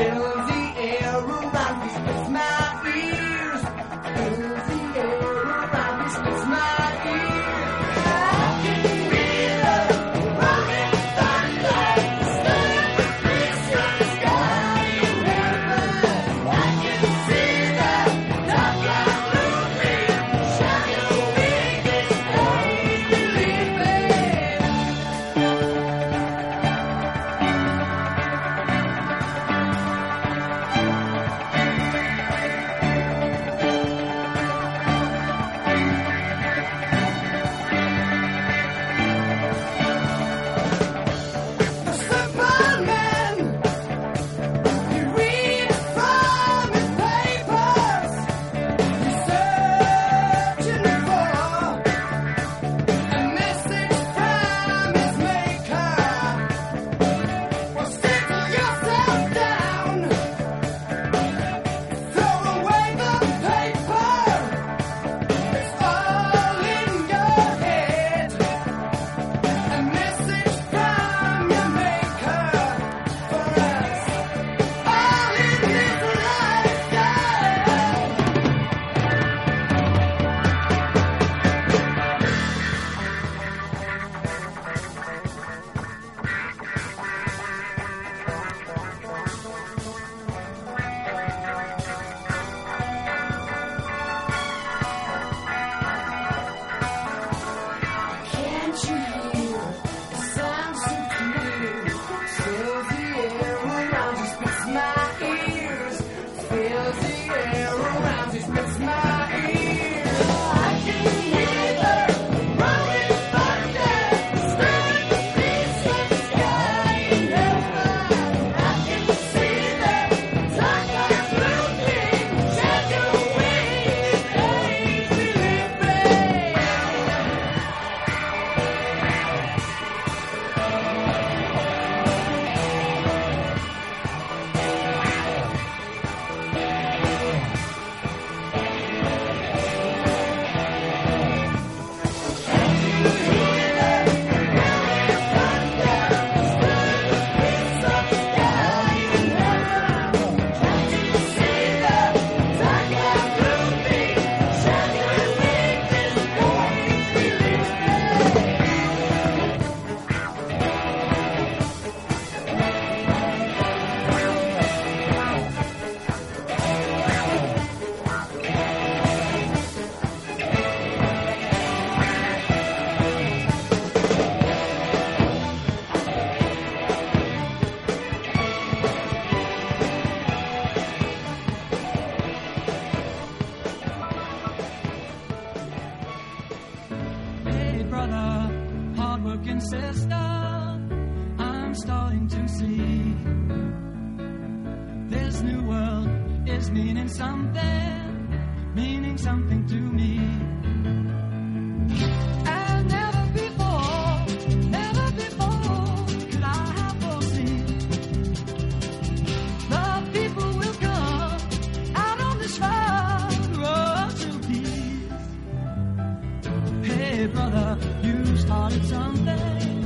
Fill brother, you started something.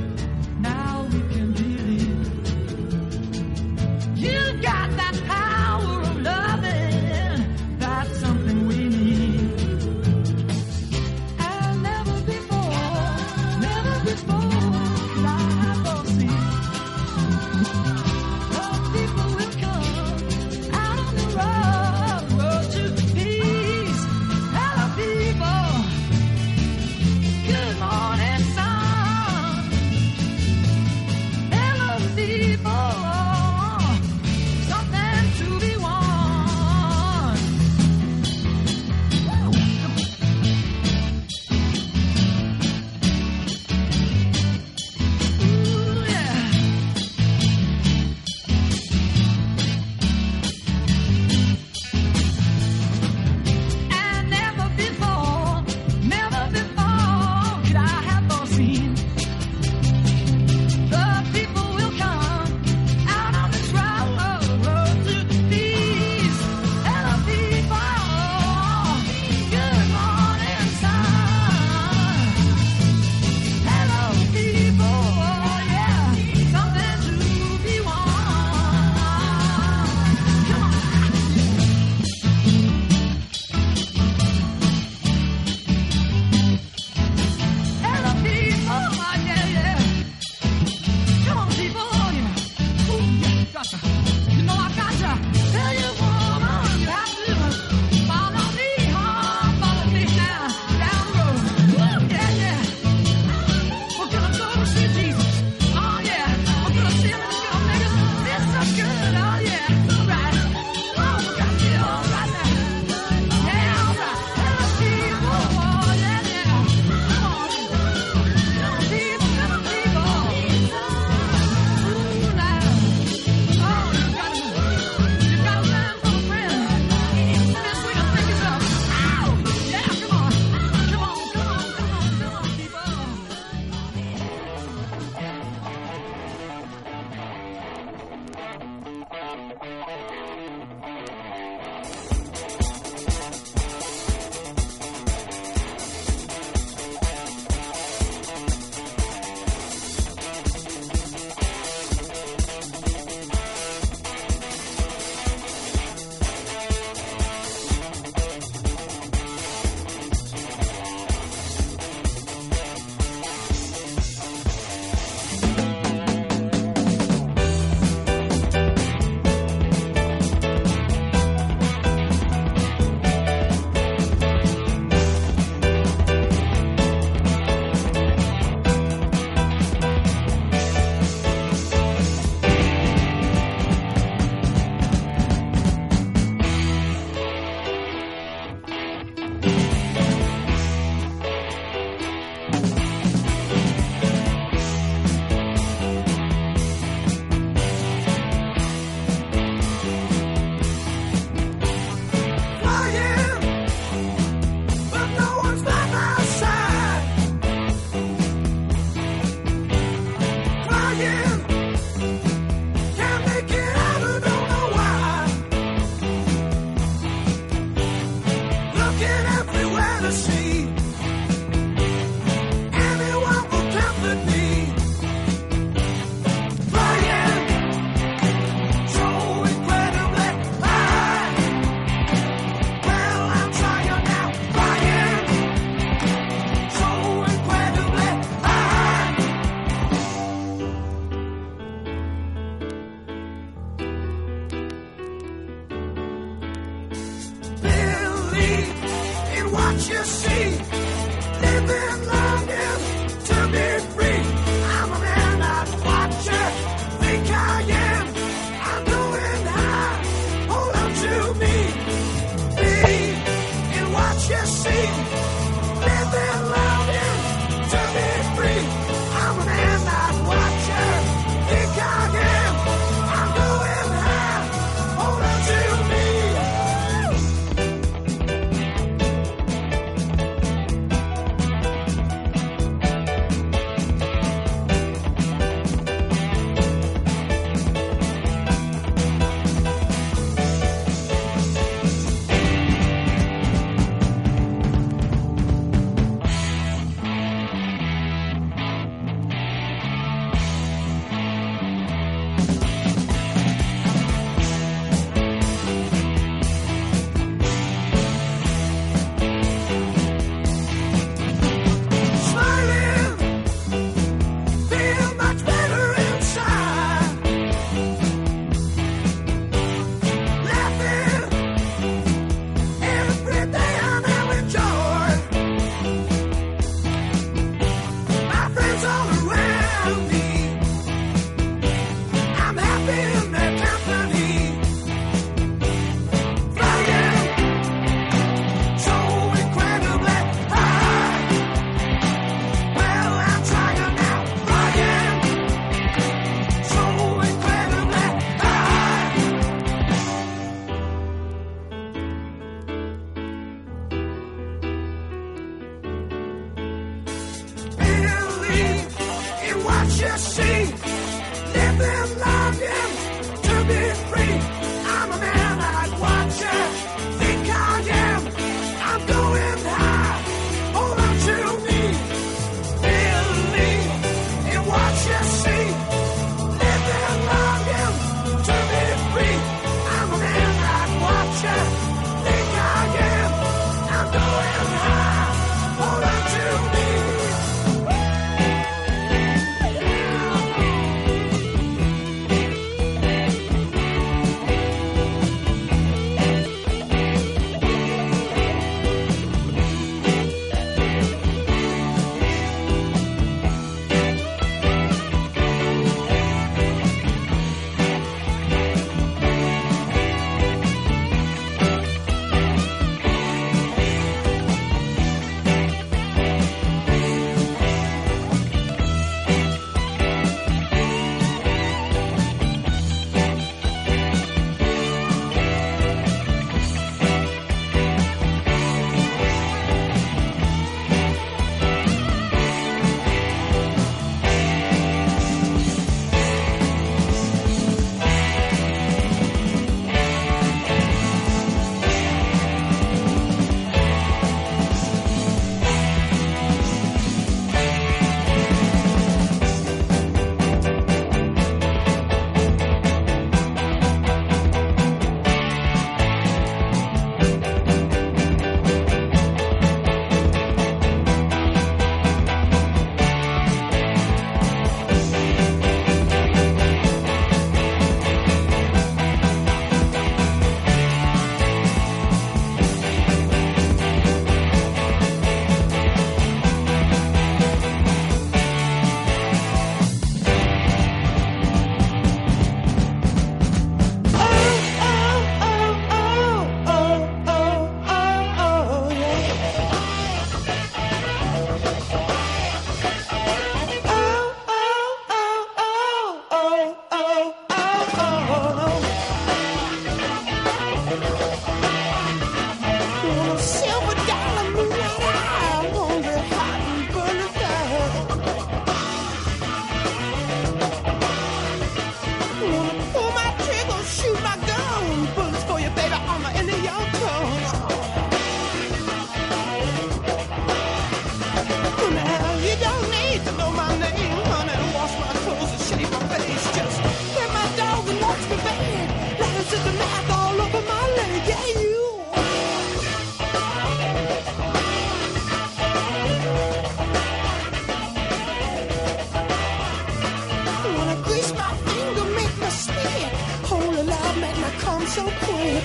so quick.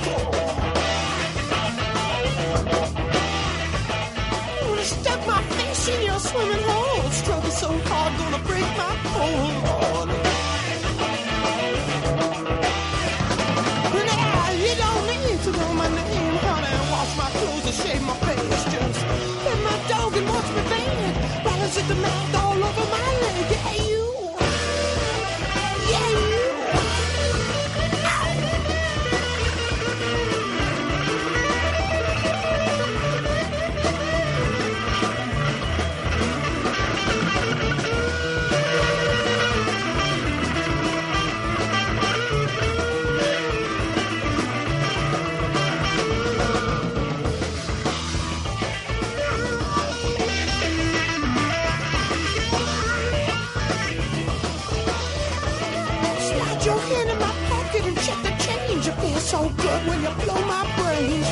gonna stuck my face in your swimming hole. Struggle so hard, gonna break my hole. when you blow my brains.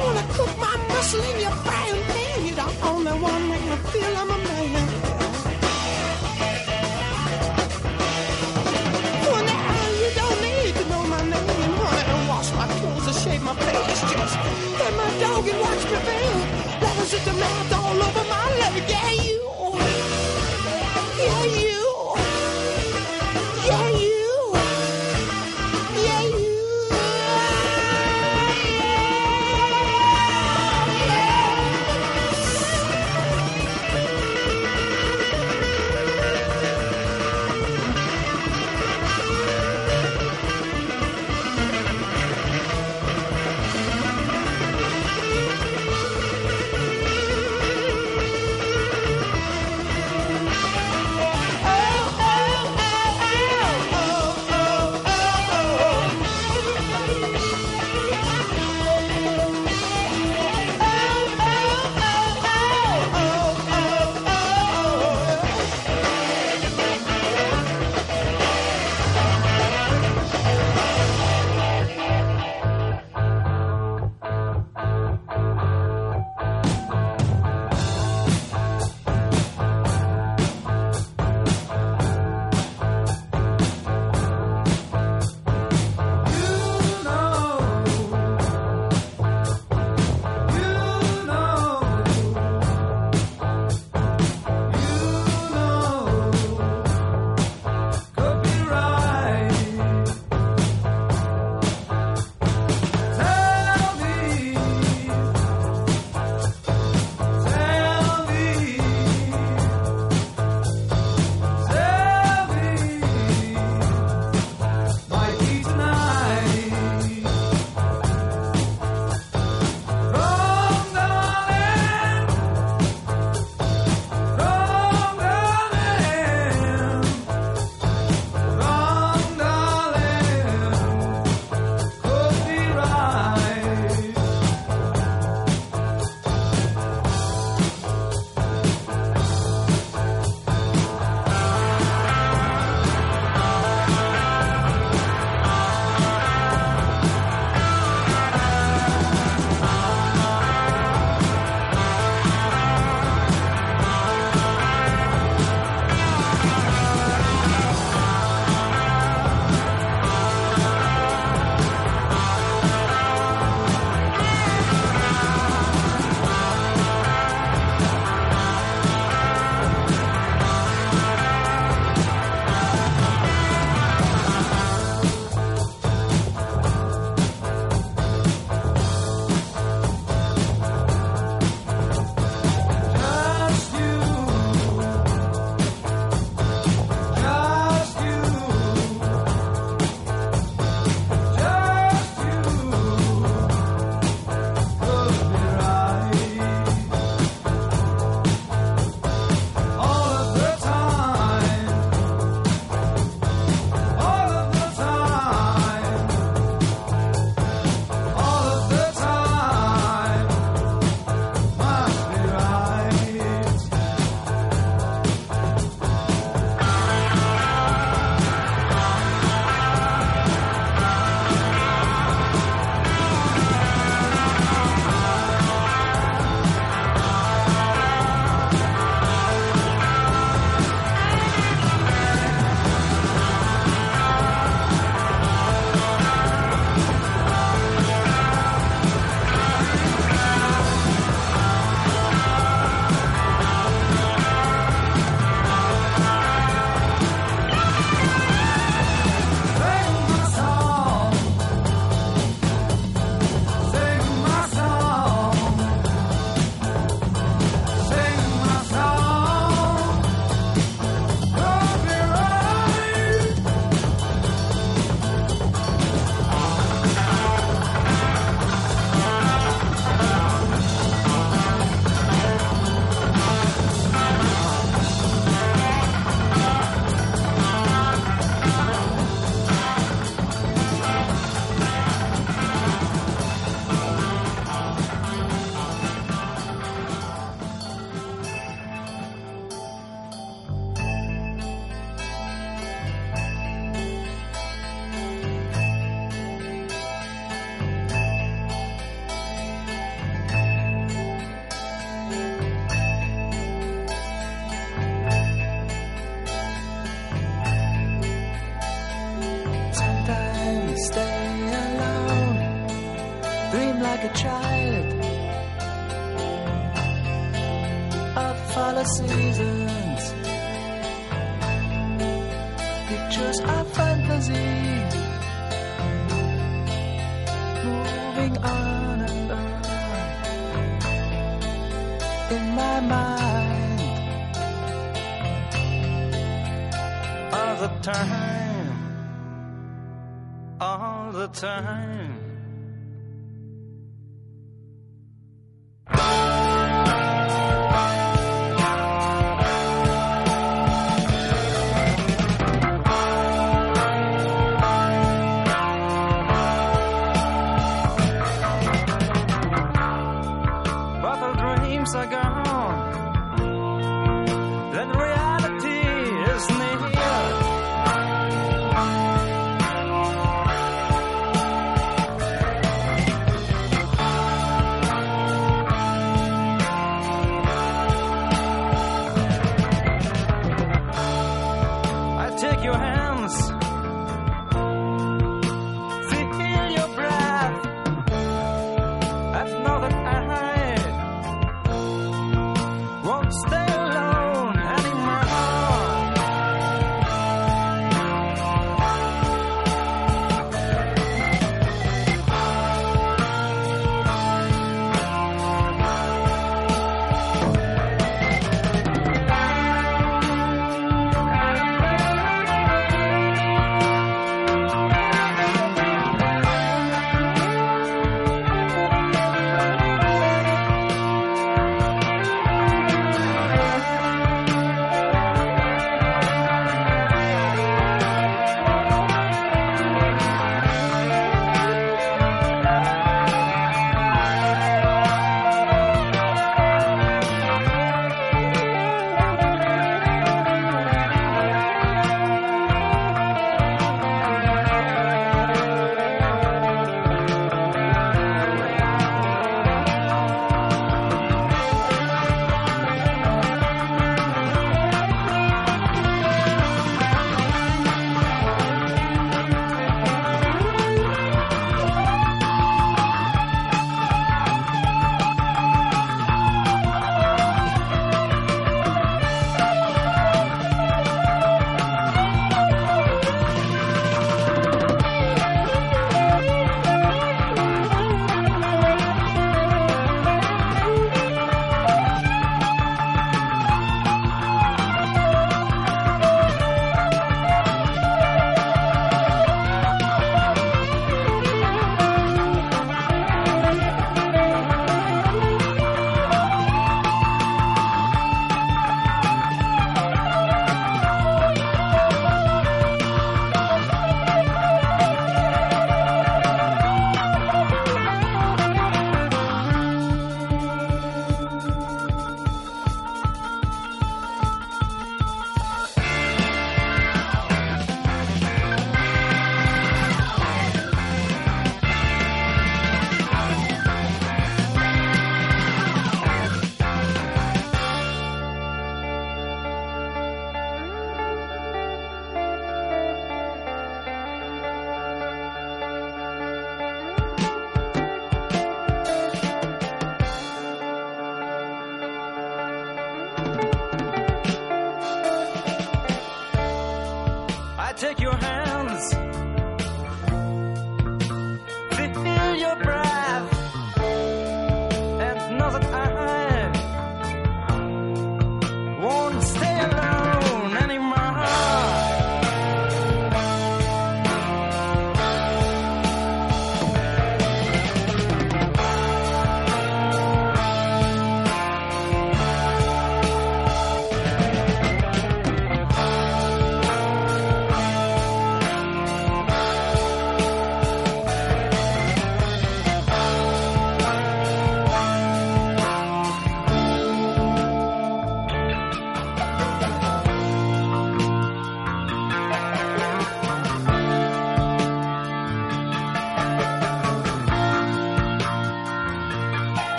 Wanna cook my muscle in your frying pan? You're the only one that can feel I'm a man. I, you don't need to know my name. Honey, I wash my clothes and shave my face. Just let my dog and watch me fail. Letters at the mouth all over my leg. Yeah.